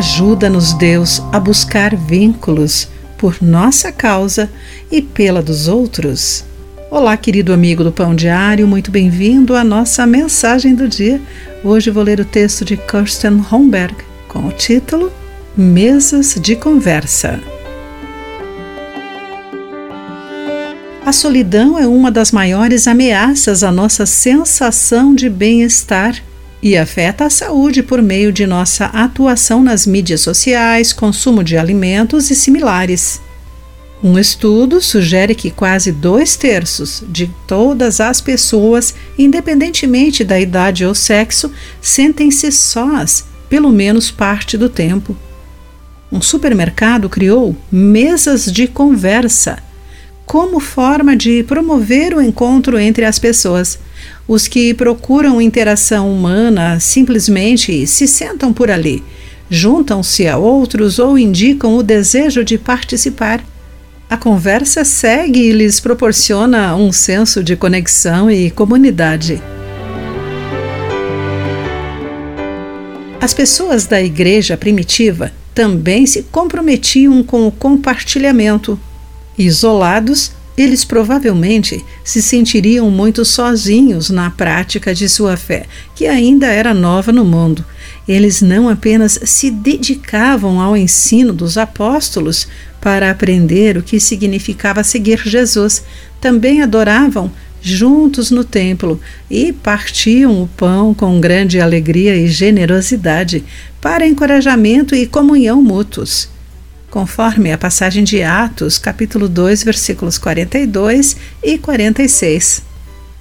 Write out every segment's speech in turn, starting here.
Ajuda-nos, Deus, a buscar vínculos por nossa causa e pela dos outros. Olá, querido amigo do Pão Diário, muito bem-vindo à nossa mensagem do dia. Hoje vou ler o texto de Kirsten Homberg com o título Mesas de Conversa. A solidão é uma das maiores ameaças à nossa sensação de bem-estar e afeta a saúde por meio de nossa atuação nas mídias sociais, consumo de alimentos e similares. Um estudo sugere que quase dois terços de todas as pessoas, independentemente da idade ou sexo, sentem-se sós pelo menos parte do tempo. Um supermercado criou mesas de conversa como forma de promover o encontro entre as pessoas. Os que procuram interação humana simplesmente se sentam por ali, juntam-se a outros ou indicam o desejo de participar. A conversa segue e lhes proporciona um senso de conexão e comunidade. As pessoas da igreja primitiva também se comprometiam com o compartilhamento. Isolados, eles provavelmente se sentiriam muito sozinhos na prática de sua fé, que ainda era nova no mundo. Eles não apenas se dedicavam ao ensino dos apóstolos para aprender o que significava seguir Jesus, também adoravam juntos no templo e partiam o pão com grande alegria e generosidade para encorajamento e comunhão mútuos conforme a passagem de Atos, capítulo 2, versículos 42 e 46.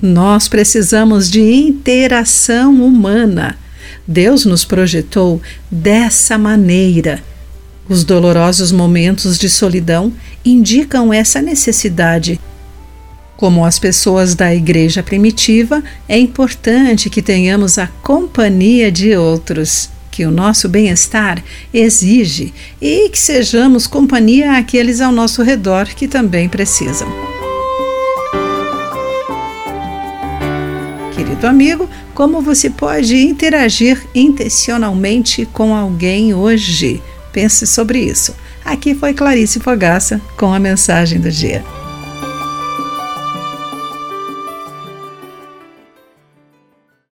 Nós precisamos de interação humana. Deus nos projetou dessa maneira. Os dolorosos momentos de solidão indicam essa necessidade. Como as pessoas da igreja primitiva, é importante que tenhamos a companhia de outros que o nosso bem-estar exige e que sejamos companhia àqueles ao nosso redor que também precisam. Querido amigo, como você pode interagir intencionalmente com alguém hoje? Pense sobre isso. Aqui foi Clarice Fogaça com a mensagem do dia.